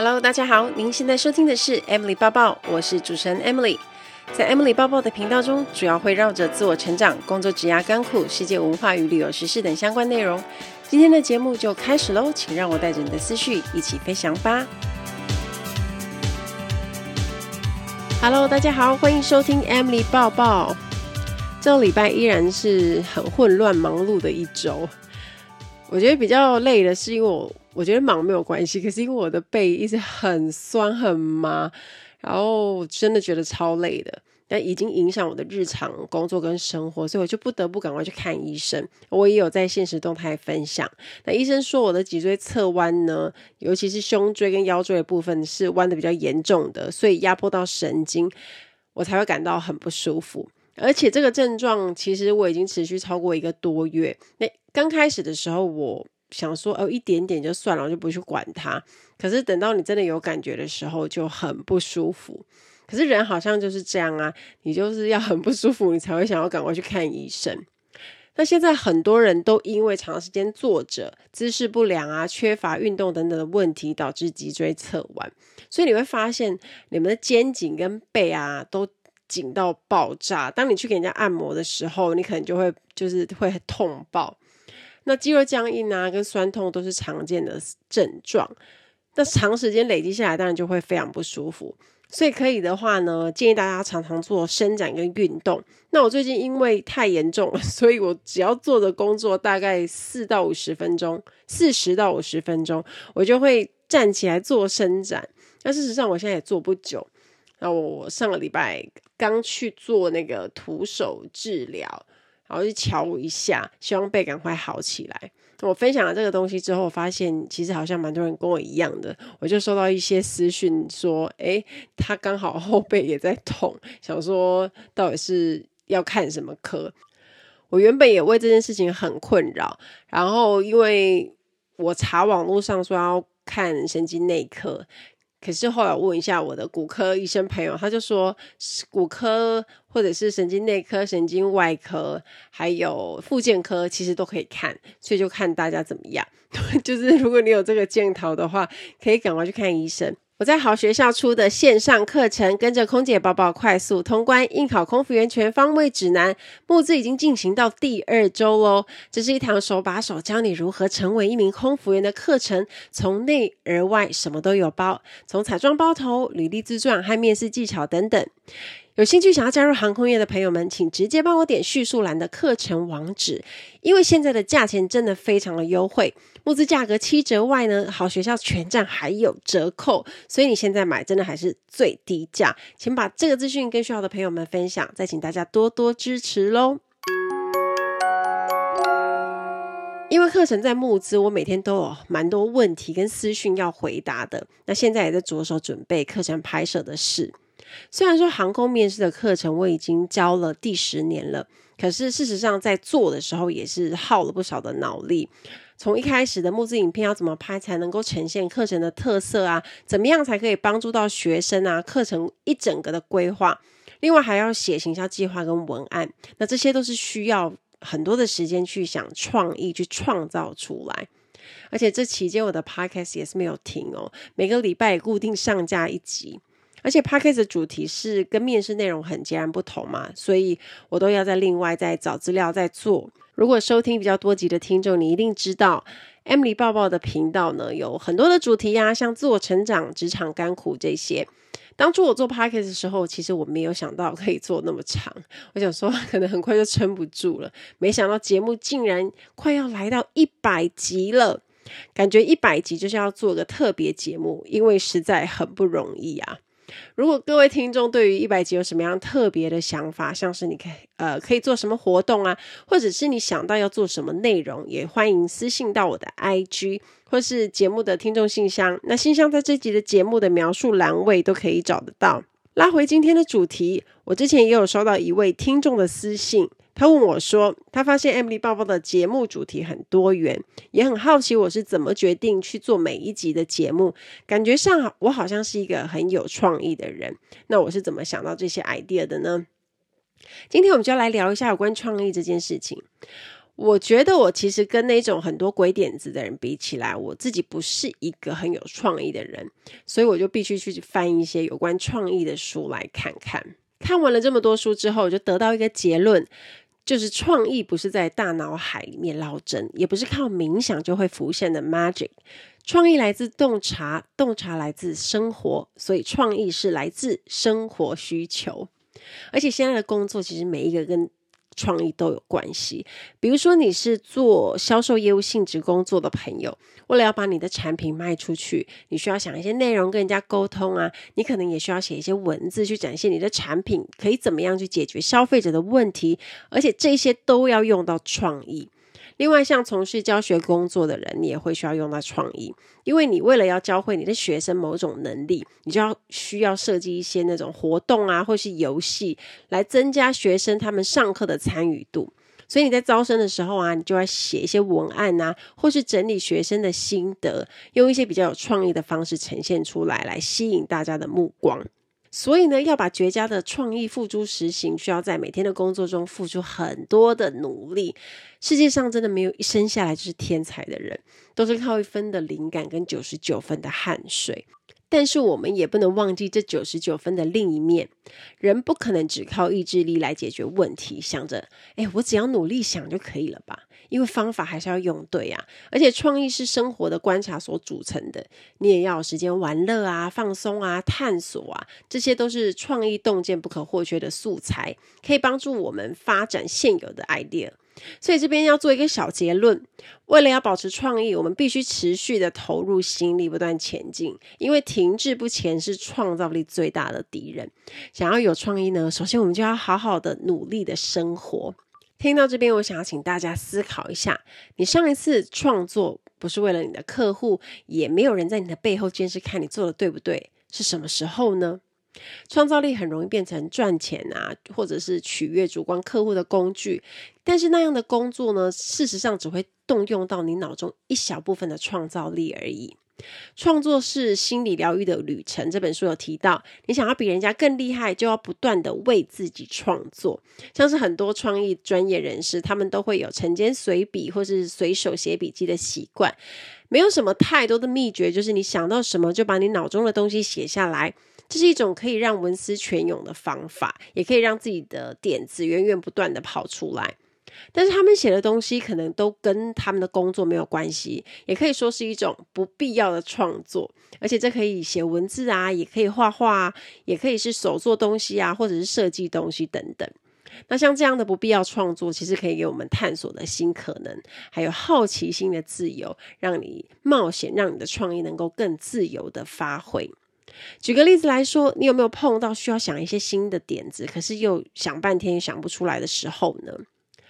Hello，大家好，您现在收听的是 Emily 抱抱，我是主持人 Emily。在 Emily 抱抱的频道中，主要会绕着自我成长、工作、职涯、甘苦、世界文化与旅游时事等相关内容。今天的节目就开始喽，请让我带着你的思绪一起飞翔吧。Hello，大家好，欢迎收听 Emily 抱抱。这个礼拜依然是很混乱忙碌的一周。我觉得比较累的是，因为我我觉得忙没有关系，可是因为我的背一直很酸很麻，然后真的觉得超累的，但已经影响我的日常工作跟生活，所以我就不得不赶快去看医生。我也有在现实动态分享，那医生说我的脊椎侧弯呢，尤其是胸椎跟腰椎的部分是弯的比较严重的，所以压迫到神经，我才会感到很不舒服。而且这个症状其实我已经持续超过一个多月。那刚开始的时候，我想说哦，一点点就算了，我就不去管它。可是等到你真的有感觉的时候，就很不舒服。可是人好像就是这样啊，你就是要很不舒服，你才会想要赶快去看医生。那现在很多人都因为长时间坐着、姿势不良啊、缺乏运动等等的问题，导致脊椎侧弯。所以你会发现，你们的肩颈跟背啊都。紧到爆炸！当你去给人家按摩的时候，你可能就会就是会痛爆。那肌肉僵硬啊，跟酸痛都是常见的症状。那长时间累积下来，当然就会非常不舒服。所以可以的话呢，建议大家常常做伸展跟运动。那我最近因为太严重了，所以我只要做的工作大概四到五十分钟，四十到五十分钟，我就会站起来做伸展。那事实上，我现在也做不久。那我上个礼拜刚去做那个徒手治疗，然后去乔一下，希望背赶快好起来。我分享了这个东西之后，发现其实好像蛮多人跟我一样的，我就收到一些私讯说，诶，他刚好后背也在痛，想说到底是要看什么科？我原本也为这件事情很困扰，然后因为我查网络上说要看神经内科。可是后来问一下我的骨科医生朋友，他就说骨科或者是神经内科、神经外科，还有附件科，其实都可以看，所以就看大家怎么样。就是如果你有这个箭头的话，可以赶快去看医生。我在好学校出的线上课程，跟着空姐宝宝快速通关应考空服员全方位指南，募资已经进行到第二周哦。这是一堂手把手教你如何成为一名空服员的课程，从内而外什么都有包，从彩妆包头、履历自传和面试技巧等等。有兴趣想要加入航空业的朋友们，请直接帮我点叙述栏的课程网址，因为现在的价钱真的非常的优惠，募资价格七折外呢，好学校全站还有折扣，所以你现在买真的还是最低价，请把这个资讯跟需要的朋友们分享，再请大家多多支持喽。因为课程在募资，我每天都有蛮多问题跟私讯要回答的，那现在也在着手准备课程拍摄的事。虽然说航空面试的课程我已经教了第十年了，可是事实上在做的时候也是耗了不少的脑力。从一开始的募资影片要怎么拍才能够呈现课程的特色啊？怎么样才可以帮助到学生啊？课程一整个的规划，另外还要写行销计划跟文案，那这些都是需要很多的时间去想创意去创造出来。而且这期间我的 podcast 也是没有停哦，每个礼拜固定上架一集。而且 Podcast 的主题是跟面试内容很截然不同嘛，所以我都要再另外再找资料再做。如果收听比较多集的听众，你一定知道 Emily 抱抱的频道呢，有很多的主题呀、像自我成长、职场甘苦这些。当初我做 Podcast 的时候，其实我没有想到可以做那么长，我想说可能很快就撑不住了。没想到节目竟然快要来到一百集了，感觉一百集就是要做个特别节目，因为实在很不容易啊。如果各位听众对于一百集有什么样特别的想法，像是你可以呃可以做什么活动啊，或者是你想到要做什么内容，也欢迎私信到我的 IG 或是节目的听众信箱。那信箱在这集的节目的描述栏位都可以找得到。拉回今天的主题，我之前也有收到一位听众的私信。他问我说：“他发现 Emily 报报的节目主题很多元，也很好奇我是怎么决定去做每一集的节目。感觉上我好像是一个很有创意的人。那我是怎么想到这些 idea 的呢？今天我们就要来聊一下有关创意这件事情。我觉得我其实跟那种很多鬼点子的人比起来，我自己不是一个很有创意的人，所以我就必须去翻一些有关创意的书来看看。看完了这么多书之后，我就得到一个结论，就是创意不是在大脑海里面捞针，也不是靠冥想就会浮现的 magic。创意来自洞察，洞察来自生活，所以创意是来自生活需求。而且现在的工作其实每一个跟创意都有关系，比如说你是做销售业务性质工作的朋友，为了要把你的产品卖出去，你需要想一些内容跟人家沟通啊，你可能也需要写一些文字去展现你的产品可以怎么样去解决消费者的问题，而且这些都要用到创意。另外，像从事教学工作的人，你也会需要用到创意，因为你为了要教会你的学生某种能力，你就要需要设计一些那种活动啊，或是游戏，来增加学生他们上课的参与度。所以你在招生的时候啊，你就要写一些文案啊，或是整理学生的心得，用一些比较有创意的方式呈现出来，来吸引大家的目光。所以呢，要把绝佳的创意付诸实行，需要在每天的工作中付出很多的努力。世界上真的没有一生下来就是天才的人，都是靠一分的灵感跟九十九分的汗水。但是我们也不能忘记这九十九分的另一面，人不可能只靠意志力来解决问题，想着，哎，我只要努力想就可以了吧？因为方法还是要用对啊，而且创意是生活的观察所组成的，你也要有时间玩乐啊、放松啊、探索啊，这些都是创意洞见不可或缺的素材，可以帮助我们发展现有的 idea。所以这边要做一个小结论，为了要保持创意，我们必须持续的投入心力，不断前进。因为停滞不前是创造力最大的敌人。想要有创意呢，首先我们就要好好的努力的生活。听到这边，我想要请大家思考一下：你上一次创作不是为了你的客户，也没有人在你的背后监视看你做的对不对，是什么时候呢？创造力很容易变成赚钱啊，或者是取悦主观客户的工具。但是那样的工作呢，事实上只会动用到你脑中一小部分的创造力而已。创作是心理疗愈的旅程。这本书有提到，你想要比人家更厉害，就要不断的为自己创作。像是很多创意专业人士，他们都会有晨间随笔或是随手写笔记的习惯。没有什么太多的秘诀，就是你想到什么就把你脑中的东西写下来。这是一种可以让文思泉涌的方法，也可以让自己的点子源源不断的跑出来。但是他们写的东西可能都跟他们的工作没有关系，也可以说是一种不必要的创作。而且这可以写文字啊，也可以画画啊，也可以是手做东西啊，或者是设计东西等等。那像这样的不必要创作，其实可以给我们探索的新可能，还有好奇心的自由，让你冒险，让你的创意能够更自由的发挥。举个例子来说，你有没有碰到需要想一些新的点子，可是又想半天想不出来的时候呢？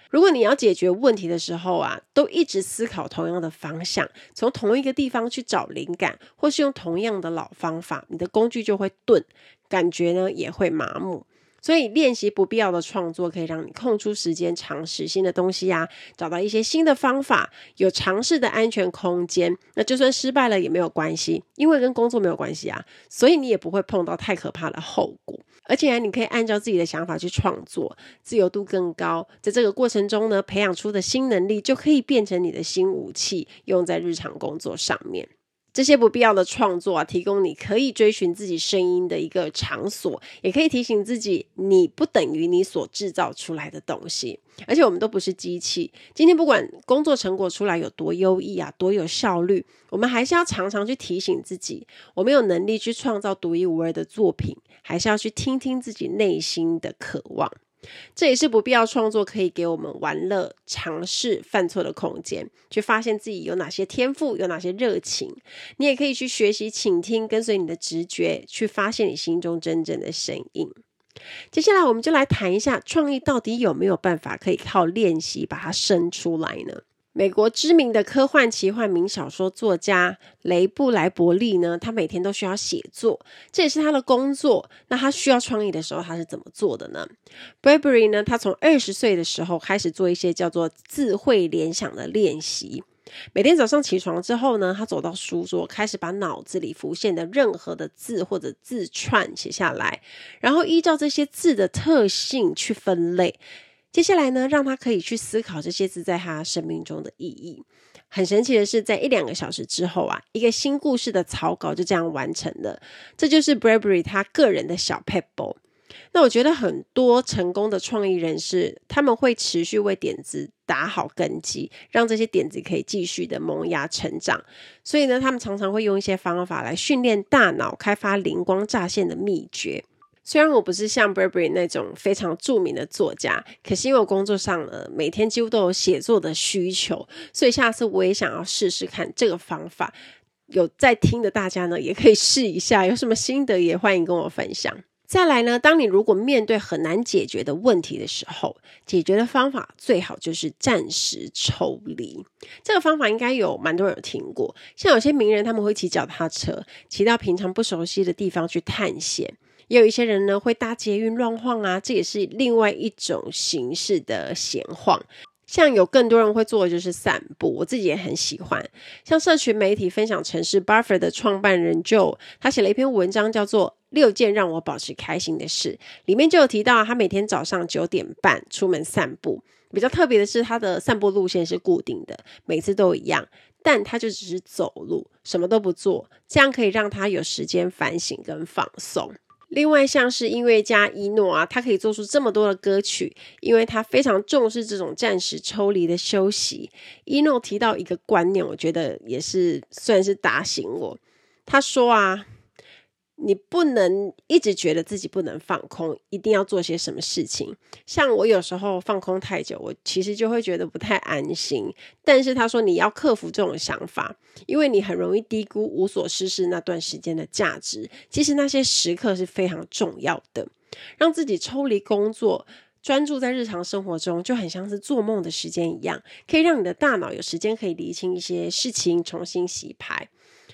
如果你要解决问题的时候啊，都一直思考同样的方向，从同一个地方去找灵感，或是用同样的老方法，你的工具就会钝，感觉呢也会麻木。所以练习不必要的创作，可以让你空出时间尝试新的东西呀、啊，找到一些新的方法，有尝试的安全空间。那就算失败了也没有关系，因为跟工作没有关系啊，所以你也不会碰到太可怕的后果。而且，你可以按照自己的想法去创作，自由度更高。在这个过程中呢，培养出的新能力就可以变成你的新武器，用在日常工作上面。这些不必要的创作啊，提供你可以追寻自己声音的一个场所，也可以提醒自己，你不等于你所制造出来的东西。而且我们都不是机器，今天不管工作成果出来有多优异啊，多有效率，我们还是要常常去提醒自己，我们有能力去创造独一无二的作品，还是要去听听自己内心的渴望。这也是不必要创作可以给我们玩乐、尝试、犯错的空间，去发现自己有哪些天赋，有哪些热情。你也可以去学习、倾听，跟随你的直觉，去发现你心中真正的声音。接下来，我们就来谈一下创意到底有没有办法可以靠练习把它生出来呢？美国知名的科幻奇幻名小说作家雷布莱伯利呢，他每天都需要写作，这也是他的工作。那他需要创意的时候，他是怎么做的呢？Burberry 呢，他从二十岁的时候开始做一些叫做智慧联想的练习。每天早上起床之后呢，他走到书桌，开始把脑子里浮现的任何的字或者字串写下来，然后依照这些字的特性去分类。接下来呢，让他可以去思考这些字在他生命中的意义。很神奇的是，在一两个小时之后啊，一个新故事的草稿就这样完成了。这就是 Bradbury 他个人的小撇步。那我觉得很多成功的创意人士，他们会持续为点子打好根基，让这些点子可以继续的萌芽成长。所以呢，他们常常会用一些方法来训练大脑，开发灵光乍现的秘诀。虽然我不是像 Bradbury 那种非常著名的作家，可是因为我工作上呢，每天几乎都有写作的需求，所以下次我也想要试试看这个方法。有在听的大家呢，也可以试一下，有什么心得也欢迎跟我分享。再来呢，当你如果面对很难解决的问题的时候，解决的方法最好就是暂时抽离。这个方法应该有蛮多人有听过，像有些名人他们会骑脚踏车，骑到平常不熟悉的地方去探险。也有一些人呢，会搭捷运乱晃啊，这也是另外一种形式的闲晃。像有更多人会做的就是散步，我自己也很喜欢。像社群媒体分享城市 Buffer 的创办人 Joe，他写了一篇文章叫做《六件让我保持开心的事》，里面就有提到他每天早上九点半出门散步。比较特别的是，他的散步路线是固定的，每次都一样，但他就只是走路，什么都不做，这样可以让他有时间反省跟放松。另外，像是音乐家伊诺啊，他可以做出这么多的歌曲，因为他非常重视这种暂时抽离的休息。伊诺提到一个观念，我觉得也是算是打醒我。他说啊。你不能一直觉得自己不能放空，一定要做些什么事情。像我有时候放空太久，我其实就会觉得不太安心。但是他说你要克服这种想法，因为你很容易低估无所事事那段时间的价值。其实那些时刻是非常重要的，让自己抽离工作，专注在日常生活中，就很像是做梦的时间一样，可以让你的大脑有时间可以理清一些事情，重新洗牌。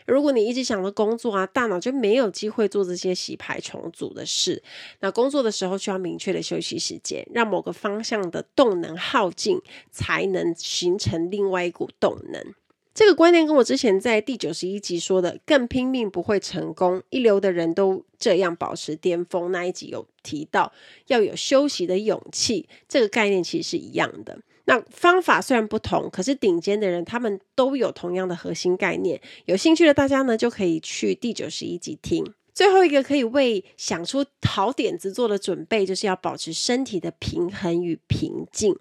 如果你一直想着工作啊，大脑就没有机会做这些洗牌重组的事。那工作的时候需要明确的休息时间，让某个方向的动能耗尽，才能形成另外一股动能。这个观念跟我之前在第九十一集说的“更拼命不会成功，一流的人都这样保持巅峰”那一集有提到，要有休息的勇气。这个概念其实是一样的。那方法虽然不同，可是顶尖的人他们都有同样的核心概念。有兴趣的大家呢，就可以去第九十一集听。最后一个可以为想出好点子做的准备，就是要保持身体的平衡与平静。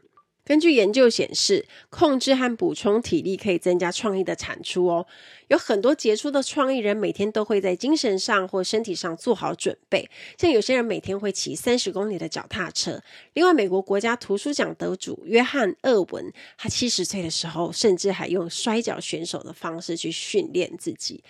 根据研究显示，控制和补充体力可以增加创意的产出哦。有很多杰出的创意人每天都会在精神上或身体上做好准备，像有些人每天会骑三十公里的脚踏车。另外，美国国家图书奖得主约翰·厄文，他七十岁的时候甚至还用摔跤选手的方式去训练自己。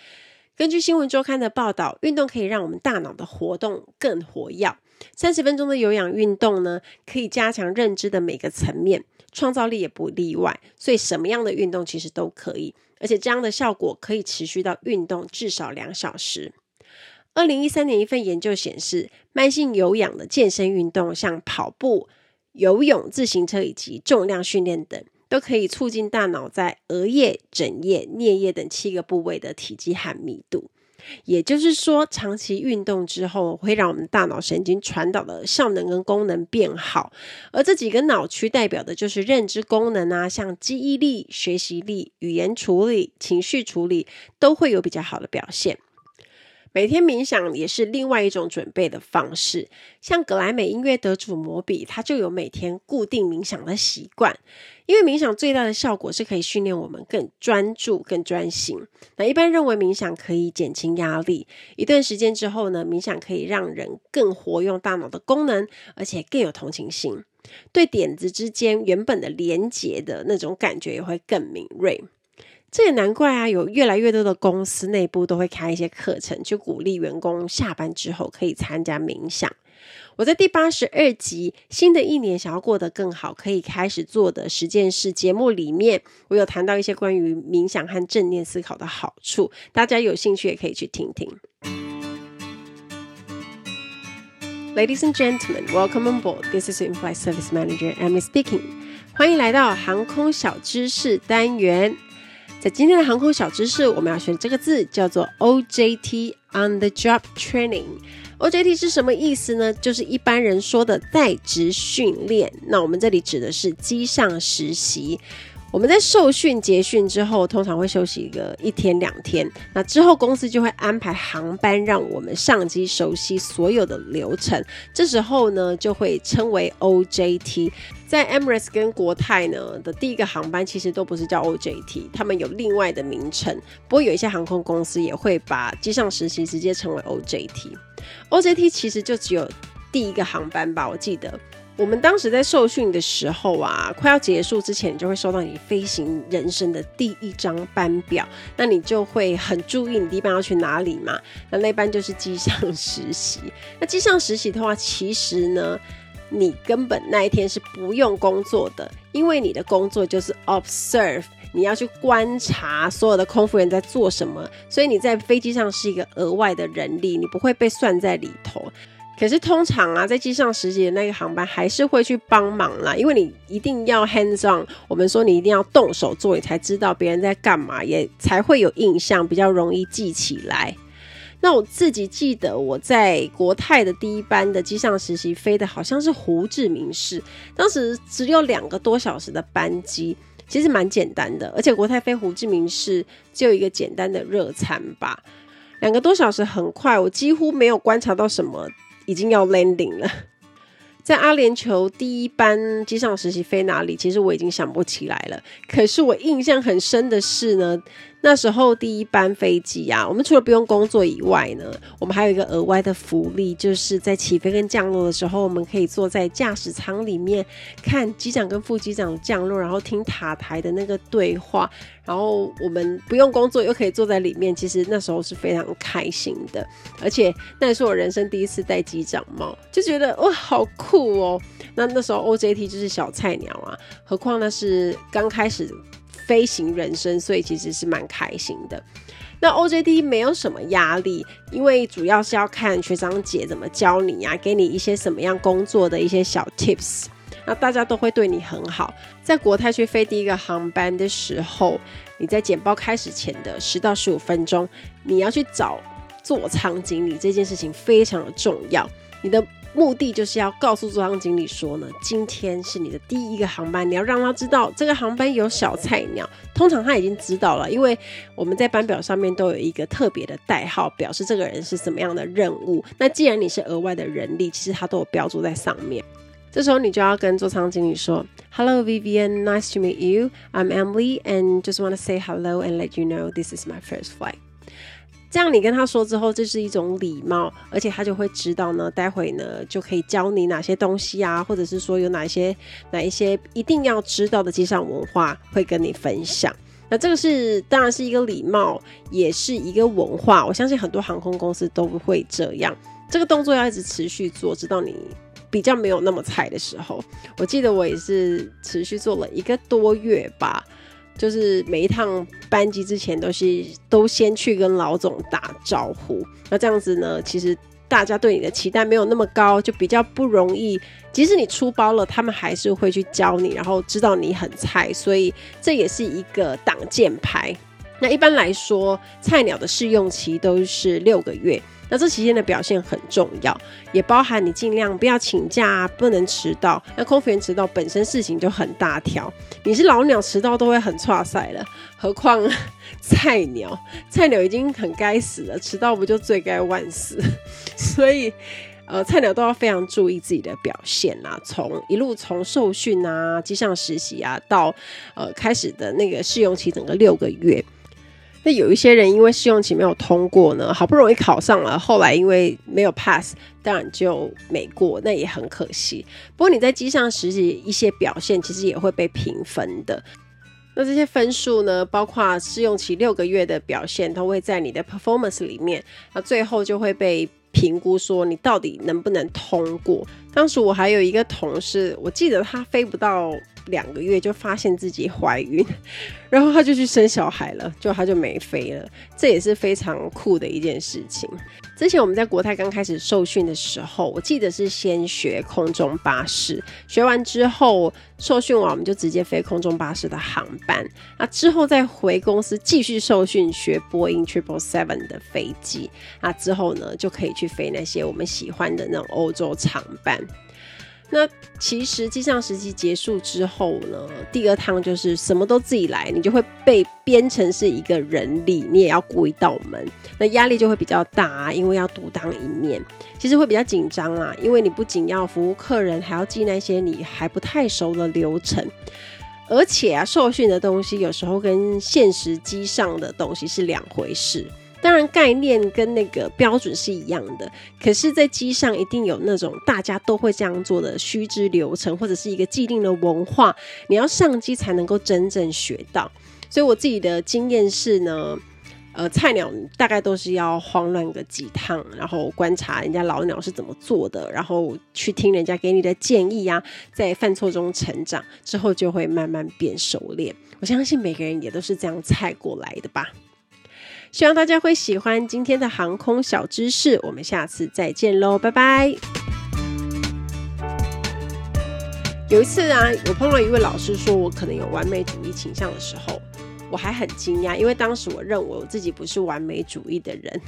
根据新闻周刊的报道，运动可以让我们大脑的活动更活跃。三十分钟的有氧运动呢，可以加强认知的每个层面，创造力也不例外。所以什么样的运动其实都可以，而且这样的效果可以持续到运动至少两小时。二零一三年一份研究显示，慢性有氧的健身运动，像跑步、游泳、自行车以及重量训练等，都可以促进大脑在额叶、枕叶、颞叶等七个部位的体积和密度。也就是说，长期运动之后，会让我们大脑神经传导的效能跟功能变好，而这几个脑区代表的就是认知功能啊，像记忆力、学习力、语言处理、情绪处理，都会有比较好的表现。每天冥想也是另外一种准备的方式，像格莱美音乐得主摩比，他就有每天固定冥想的习惯。因为冥想最大的效果是可以训练我们更专注、更专心。那一般认为冥想可以减轻压力，一段时间之后呢，冥想可以让人更活用大脑的功能，而且更有同情心，对点子之间原本的连结的那种感觉也会更敏锐。这也难怪啊，有越来越多的公司内部都会开一些课程，去鼓励员工下班之后可以参加冥想。我在第八十二集《新的一年想要过得更好，可以开始做的十件事》节目里面，我有谈到一些关于冥想和正念思考的好处，大家有兴趣也可以去听听。Ladies and gentlemen, welcome on board. This is In-Flight Service Manager Amy speaking. 欢迎来到航空小知识单元。今天的航空小知识，我们要学这个字叫做 OJT（On the Job Training）。OJT 是什么意思呢？就是一般人说的在职训练。那我们这里指的是机上实习。我们在受训结训之后，通常会休息一个一天两天。那之后公司就会安排航班，让我们上机熟悉所有的流程。这时候呢，就会称为 OJT。在 Emirates 跟国泰呢的第一个航班，其实都不是叫 OJT，他们有另外的名称。不过有一些航空公司也会把机上实习直接称为 OJT。OJT 其实就只有第一个航班吧，我记得。我们当时在受训的时候啊，快要结束之前，就会收到你飞行人生的第一张班表，那你就会很注意你第一班要去哪里嘛。那那班就是机上实习。那机上实习的话，其实呢，你根本那一天是不用工作的，因为你的工作就是 observe，你要去观察所有的空服员在做什么，所以你在飞机上是一个额外的人力，你不会被算在里头。可是通常啊，在机上实习的那个航班还是会去帮忙啦，因为你一定要 hands on，我们说你一定要动手做，你才知道别人在干嘛，也才会有印象，比较容易记起来。那我自己记得我在国泰的第一班的机上实习飞的好像是胡志明市，当时只有两个多小时的班机，其实蛮简单的，而且国泰飞胡志明市就一个简单的热餐吧，两个多小时很快，我几乎没有观察到什么。已经要 landing 了，在阿联酋第一班机上实习飞哪里？其实我已经想不起来了。可是我印象很深的是呢。那时候第一班飞机啊，我们除了不用工作以外呢，我们还有一个额外的福利，就是在起飞跟降落的时候，我们可以坐在驾驶舱里面看机长跟副机长降落，然后听塔台的那个对话，然后我们不用工作又可以坐在里面，其实那时候是非常开心的，而且那也是我人生第一次戴机长帽，就觉得哇好酷哦。那那时候 OJT 就是小菜鸟啊，何况那是刚开始。飞行人生，所以其实是蛮开心的。那 OJT 没有什么压力，因为主要是要看学长姐怎么教你呀、啊，给你一些什么样工作的一些小 tips。那大家都会对你很好。在国泰去飞第一个航班的时候，你在简报开始前的十到十五分钟，你要去找座舱经理，这件事情非常的重要。你的目的就是要告诉座舱经理说呢，今天是你的第一个航班，你要让他知道这个航班有小菜鸟。通常他已经知道了，因为我们在班表上面都有一个特别的代号，表示这个人是什么样的任务。那既然你是额外的人力，其实他都有标注在上面。这时候你就要跟座舱经理说：“Hello, Vivian, nice to meet you. I'm Emily, and just want to say hello and let you know this is my first flight.” 这样你跟他说之后，这是一种礼貌，而且他就会知道呢，待会呢就可以教你哪些东西啊，或者是说有哪一些哪一些一定要知道的机上文化会跟你分享。那这个是当然是一个礼貌，也是一个文化。我相信很多航空公司都不会这样。这个动作要一直持续做，直到你比较没有那么菜的时候。我记得我也是持续做了一个多月吧。就是每一趟班级之前都是都先去跟老总打招呼，那这样子呢，其实大家对你的期待没有那么高，就比较不容易。即使你出包了，他们还是会去教你，然后知道你很菜，所以这也是一个挡箭牌。那一般来说，菜鸟的试用期都是六个月。那这期间的表现很重要，也包含你尽量不要请假，不能迟到。那空服员迟到本身事情就很大条，你是老鸟迟到都会很挫赛了，何况菜鸟？菜鸟已经很该死了，迟到不就罪该万死？所以，呃，菜鸟都要非常注意自己的表现啊，从一路从受训啊、机上实习啊，到呃开始的那个试用期，整个六个月。那有一些人因为试用期没有通过呢，好不容易考上了，后来因为没有 pass，当然就没过，那也很可惜。不过你在机上实习一些表现，其实也会被评分的。那这些分数呢，包括试用期六个月的表现，都会在你的 performance 里面，那最后就会被评估说你到底能不能通过。当时我还有一个同事，我记得他飞不到两个月就发现自己怀孕，然后他就去生小孩了，就他就没飞了，这也是非常酷的一件事情。之前我们在国泰刚开始受训的时候，我记得是先学空中巴士，学完之后受训完我们就直接飞空中巴士的航班，那之后再回公司继续受训学波音 Triple Seven 的飞机，那之后呢就可以去飞那些我们喜欢的那种欧洲长班。那其实机上实习结束之后呢，第二趟就是什么都自己来，你就会被编成是一个人力，你也要过一道门，那压力就会比较大啊，因为要独当一面，其实会比较紧张啊，因为你不仅要服务客人，还要记那些你还不太熟的流程，而且啊，受训的东西有时候跟现实机上的东西是两回事。当然，概念跟那个标准是一样的，可是，在机上一定有那种大家都会这样做的须知流程，或者是一个既定的文化，你要上机才能够真正学到。所以我自己的经验是呢，呃，菜鸟大概都是要慌乱个几趟，然后观察人家老鸟是怎么做的，然后去听人家给你的建议啊，在犯错中成长，之后就会慢慢变熟练。我相信每个人也都是这样菜过来的吧。希望大家会喜欢今天的航空小知识，我们下次再见喽，拜拜。有一次啊，我碰到一位老师说我可能有完美主义倾向的时候，我还很惊讶，因为当时我认为我自己不是完美主义的人，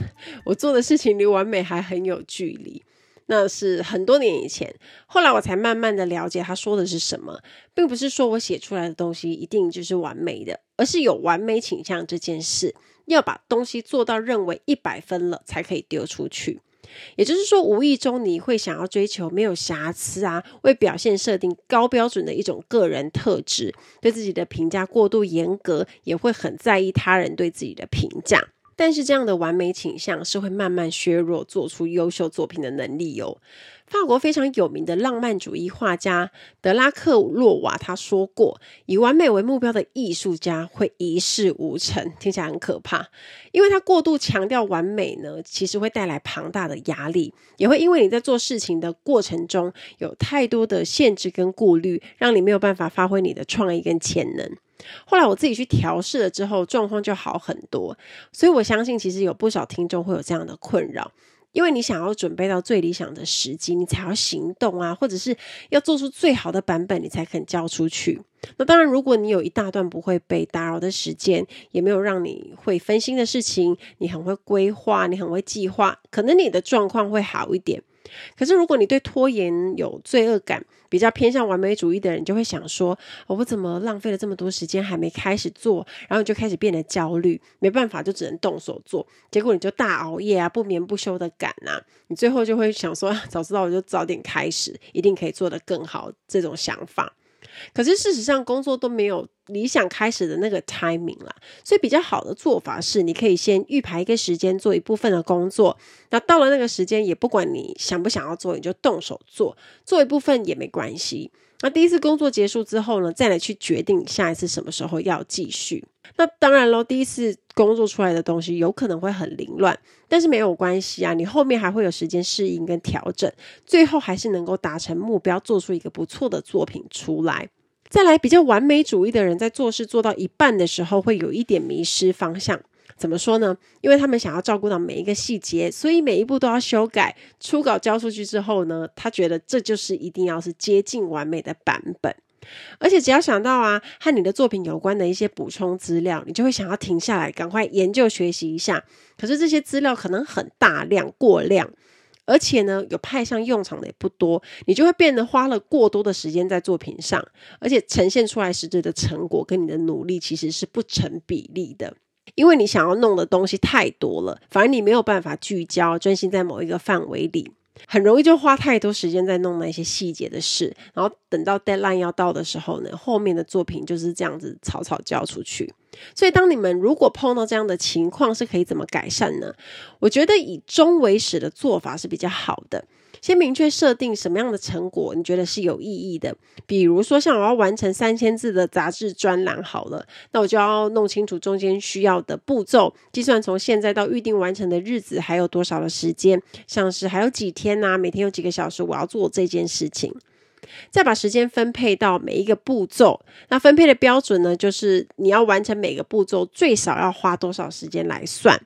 我做的事情离完美还很有距离。那是很多年以前，后来我才慢慢的了解他说的是什么，并不是说我写出来的东西一定就是完美的，而是有完美倾向这件事。要把东西做到认为一百分了才可以丢出去，也就是说，无意中你会想要追求没有瑕疵啊，为表现设定高标准的一种个人特质，对自己的评价过度严格，也会很在意他人对自己的评价。但是这样的完美倾向是会慢慢削弱做出优秀作品的能力哟。法国非常有名的浪漫主义画家德拉克洛瓦他说过：“以完美为目标的艺术家会一事无成。”听起来很可怕，因为他过度强调完美呢，其实会带来庞大的压力，也会因为你在做事情的过程中有太多的限制跟顾虑，让你没有办法发挥你的创意跟潜能。后来我自己去调试了之后，状况就好很多。所以我相信，其实有不少听众会有这样的困扰。因为你想要准备到最理想的时机，你才要行动啊，或者是要做出最好的版本，你才肯交出去。那当然，如果你有一大段不会被打扰的时间，也没有让你会分心的事情，你很会规划，你很会计划，可能你的状况会好一点。可是，如果你对拖延有罪恶感，比较偏向完美主义的人，就会想说：我怎么浪费了这么多时间还没开始做？然后你就开始变得焦虑，没办法，就只能动手做。结果你就大熬夜啊，不眠不休的赶啊，你最后就会想说：早知道我就早点开始，一定可以做得更好。这种想法。可是事实上，工作都没有理想开始的那个 timing 啦，所以比较好的做法是，你可以先预排一个时间做一部分的工作，那到了那个时间，也不管你想不想要做，你就动手做，做一部分也没关系。那第一次工作结束之后呢，再来去决定下一次什么时候要继续。那当然喽，第一次工作出来的东西有可能会很凌乱，但是没有关系啊，你后面还会有时间适应跟调整，最后还是能够达成目标，做出一个不错的作品出来。再来，比较完美主义的人在做事做到一半的时候，会有一点迷失方向。怎么说呢？因为他们想要照顾到每一个细节，所以每一步都要修改。初稿交出去之后呢，他觉得这就是一定要是接近完美的版本。而且只要想到啊，和你的作品有关的一些补充资料，你就会想要停下来，赶快研究学习一下。可是这些资料可能很大量、过量，而且呢，有派上用场的也不多，你就会变得花了过多的时间在作品上，而且呈现出来实质的成果跟你的努力其实是不成比例的。因为你想要弄的东西太多了，反而你没有办法聚焦，专心在某一个范围里，很容易就花太多时间在弄那些细节的事，然后等到 deadline 要到的时候呢，后面的作品就是这样子草草交出去。所以，当你们如果碰到这样的情况，是可以怎么改善呢？我觉得以终为始的做法是比较好的。先明确设定什么样的成果你觉得是有意义的，比如说像我要完成三千字的杂志专栏，好了，那我就要弄清楚中间需要的步骤，计算从现在到预定完成的日子还有多少的时间，像是还有几天呐、每天有几个小时我要做这件事情。再把时间分配到每一个步骤。那分配的标准呢，就是你要完成每个步骤最少要花多少时间来算。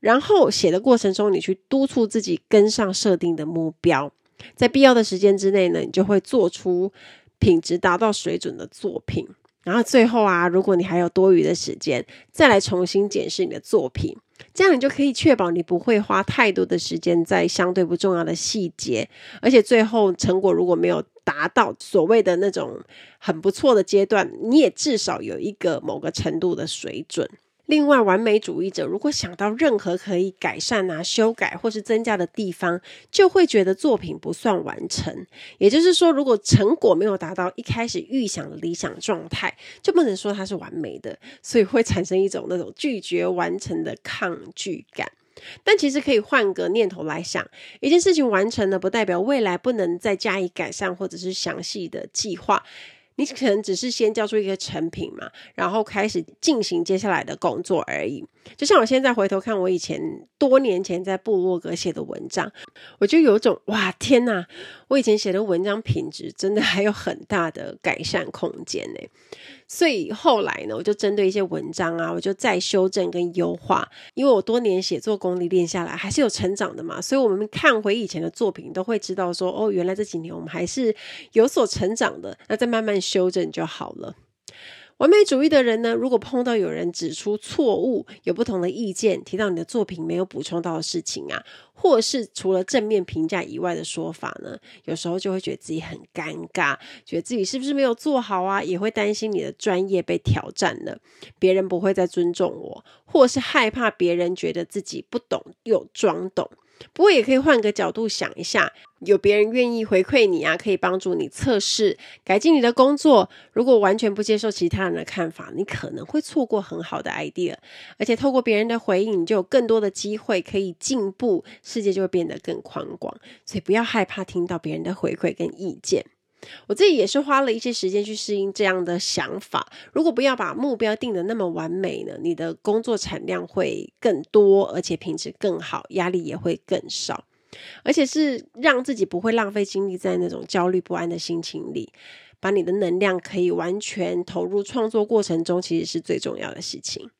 然后写的过程中，你去督促自己跟上设定的目标，在必要的时间之内呢，你就会做出品质达到水准的作品。然后最后啊，如果你还有多余的时间，再来重新检视你的作品，这样你就可以确保你不会花太多的时间在相对不重要的细节，而且最后成果如果没有达到所谓的那种很不错的阶段，你也至少有一个某个程度的水准。另外，完美主义者如果想到任何可以改善啊、修改或是增加的地方，就会觉得作品不算完成。也就是说，如果成果没有达到一开始预想的理想状态，就不能说它是完美的，所以会产生一种那种拒绝完成的抗拒感。但其实可以换个念头来想，一件事情完成了，不代表未来不能再加以改善或者是详细的计划。你可能只是先交出一个成品嘛，然后开始进行接下来的工作而已。就像我现在回头看我以前多年前在部落格写的文章，我就有种哇天哪，我以前写的文章品质真的还有很大的改善空间呢。所以后来呢，我就针对一些文章啊，我就再修正跟优化。因为我多年写作功力练下来，还是有成长的嘛。所以我们看回以前的作品，都会知道说，哦，原来这几年我们还是有所成长的。那再慢慢修正就好了。完美主义的人呢，如果碰到有人指出错误、有不同的意见、提到你的作品没有补充到的事情啊，或是除了正面评价以外的说法呢，有时候就会觉得自己很尴尬，觉得自己是不是没有做好啊，也会担心你的专业被挑战了，别人不会再尊重我，或是害怕别人觉得自己不懂又装懂。不过也可以换个角度想一下，有别人愿意回馈你啊，可以帮助你测试、改进你的工作。如果完全不接受其他人的看法，你可能会错过很好的 idea。而且透过别人的回应，你就有更多的机会可以进步，世界就会变得更宽广。所以不要害怕听到别人的回馈跟意见。我自己也是花了一些时间去适应这样的想法。如果不要把目标定得那么完美呢，你的工作产量会更多，而且品质更好，压力也会更少，而且是让自己不会浪费精力在那种焦虑不安的心情里，把你的能量可以完全投入创作过程中，其实是最重要的事情。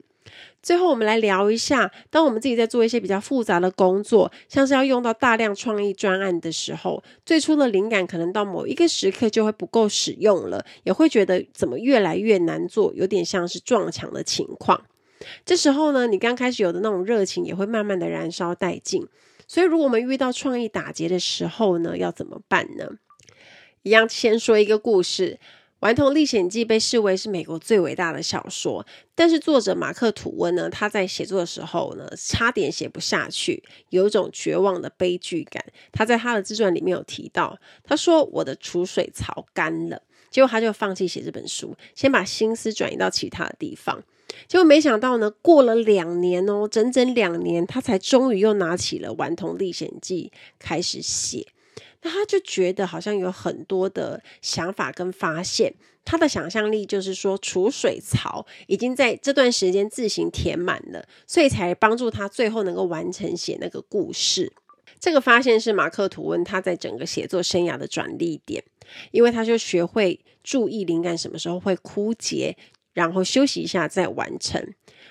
最后，我们来聊一下，当我们自己在做一些比较复杂的工作，像是要用到大量创意专案的时候，最初的灵感可能到某一个时刻就会不够使用了，也会觉得怎么越来越难做，有点像是撞墙的情况。这时候呢，你刚开始有的那种热情也会慢慢的燃烧殆尽。所以，如果我们遇到创意打结的时候呢，要怎么办呢？一样，先说一个故事。《顽童历险记》被视为是美国最伟大的小说，但是作者马克·吐温呢，他在写作的时候呢，差点写不下去，有一种绝望的悲剧感。他在他的自传里面有提到，他说：“我的储水槽干了。”结果他就放弃写这本书，先把心思转移到其他的地方。结果没想到呢，过了两年哦，整整两年，他才终于又拿起了《顽童历险记》开始写。那他就觉得好像有很多的想法跟发现，他的想象力就是说储水槽已经在这段时间自行填满了，所以才帮助他最后能够完成写那个故事。这个发现是马克吐温他在整个写作生涯的转捩点，因为他就学会注意灵感什么时候会枯竭，然后休息一下再完成。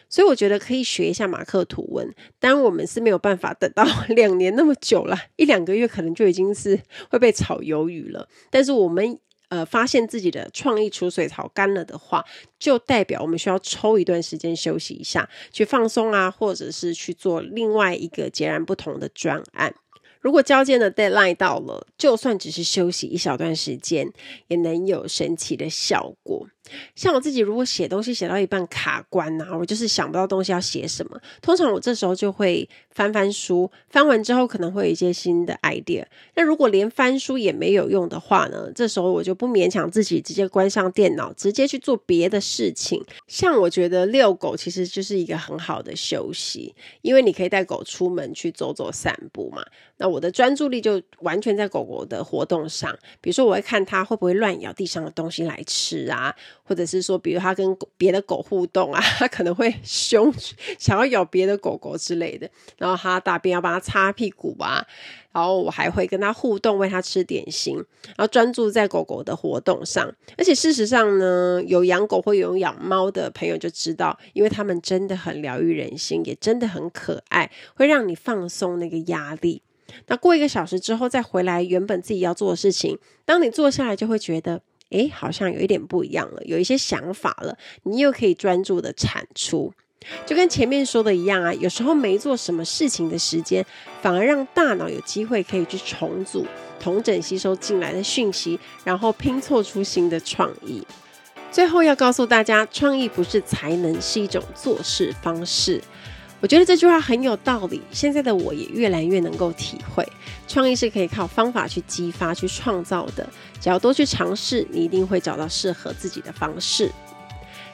所以我觉得可以学一下马克吐温，当然我们是没有办法等到 两年那么久了，一两个月可能就已经是会被炒鱿鱼了。但是我们呃发现自己的创意储水槽干了的话，就代表我们需要抽一段时间休息一下，去放松啊，或者是去做另外一个截然不同的专案。如果交件的 deadline 到了，就算只是休息一小段时间，也能有神奇的效果。像我自己，如果写东西写到一半卡关啊，我就是想不到东西要写什么。通常我这时候就会翻翻书，翻完之后可能会有一些新的 idea。那如果连翻书也没有用的话呢？这时候我就不勉强自己，直接关上电脑，直接去做别的事情。像我觉得遛狗其实就是一个很好的休息，因为你可以带狗出门去走走散步嘛。那我的专注力就完全在狗狗的活动上，比如说我会看它会不会乱咬地上的东西来吃啊。或者是说，比如它跟别的狗互动啊，它可能会凶，想要咬别的狗狗之类的。然后他大便要帮他擦屁股啊，然后我还会跟他互动，喂他吃点心，然后专注在狗狗的活动上。而且事实上呢，有养狗或有养猫的朋友就知道，因为他们真的很疗愈人心，也真的很可爱，会让你放松那个压力。那过一个小时之后再回来，原本自己要做的事情，当你坐下来就会觉得，诶，好像有一点不一样了，有一些想法了，你又可以专注的产出。就跟前面说的一样啊，有时候没做什么事情的时间，反而让大脑有机会可以去重组、同整吸收进来的讯息，然后拼凑出新的创意。最后要告诉大家，创意不是才能，是一种做事方式。我觉得这句话很有道理，现在的我也越来越能够体会，创意是可以靠方法去激发、去创造的。只要多去尝试，你一定会找到适合自己的方式。